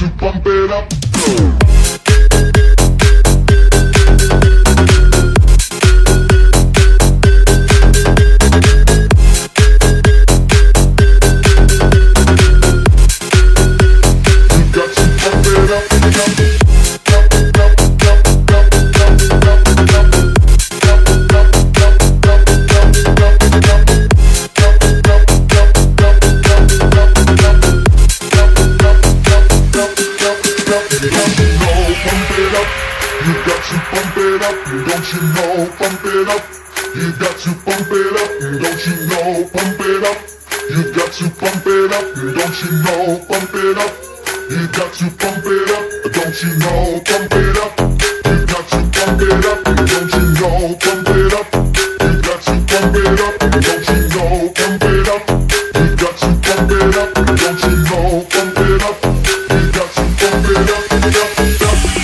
to pump it up. Don't you know, get it up and pump it up. You got to pump it up, don't you know? Pump it up. You got to pump it up, don't you know? Pump it up. You got to pump it up, don't you know? Pump it up. You got to pump it up, don't you know? Pump it up. You got to pump it up, don't you know? Pump it up. You got to pump it up, don't you know? Pump it up. You got to pump it up, don't you know? go, go, go, go.